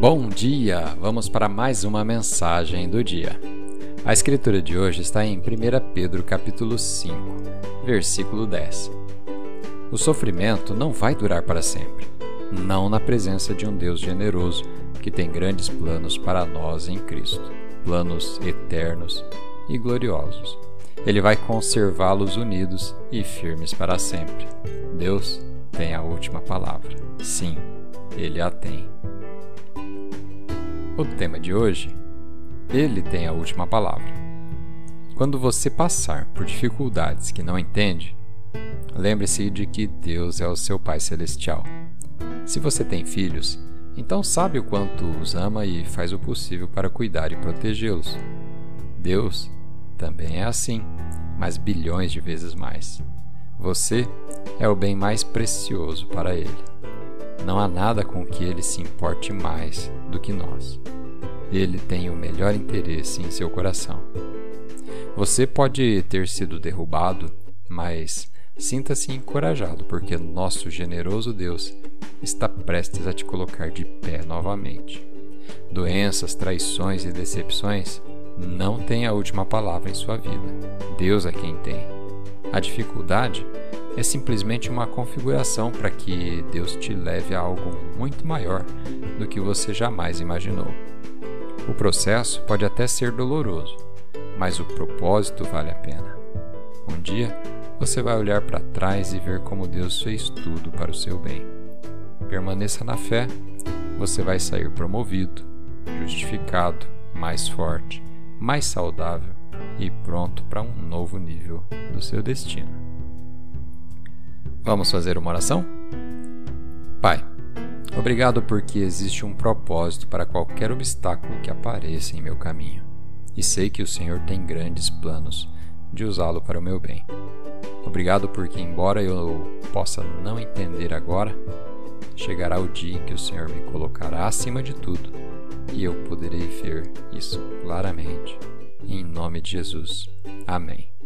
Bom dia! Vamos para mais uma mensagem do dia. A escritura de hoje está em 1 Pedro capítulo 5, versículo 10. O sofrimento não vai durar para sempre, não na presença de um Deus generoso que tem grandes planos para nós em Cristo, planos eternos e gloriosos. Ele vai conservá-los unidos e firmes para sempre. Deus tem a última palavra. Sim, ele a tem. O tema de hoje: Ele tem a última palavra. Quando você passar por dificuldades que não entende, lembre-se de que Deus é o seu Pai Celestial. Se você tem filhos, então sabe o quanto os ama e faz o possível para cuidar e protegê-los. Deus também é assim, mas bilhões de vezes mais. Você é o bem mais precioso para Ele. Não há nada com que ele se importe mais do que nós. Ele tem o melhor interesse em seu coração. Você pode ter sido derrubado, mas sinta-se encorajado, porque nosso generoso Deus está prestes a te colocar de pé novamente. Doenças, traições e decepções não têm a última palavra em sua vida. Deus é quem tem. A dificuldade é simplesmente uma configuração para que Deus te leve a algo muito maior do que você jamais imaginou. O processo pode até ser doloroso, mas o propósito vale a pena. Um dia você vai olhar para trás e ver como Deus fez tudo para o seu bem. Permaneça na fé, você vai sair promovido, justificado, mais forte, mais saudável e pronto para um novo nível do seu destino. Vamos fazer uma oração? Pai, obrigado porque existe um propósito para qualquer obstáculo que apareça em meu caminho, e sei que o Senhor tem grandes planos de usá-lo para o meu bem. Obrigado porque, embora eu possa não entender agora, chegará o dia em que o Senhor me colocará acima de tudo e eu poderei ver isso claramente. Em nome de Jesus. Amém.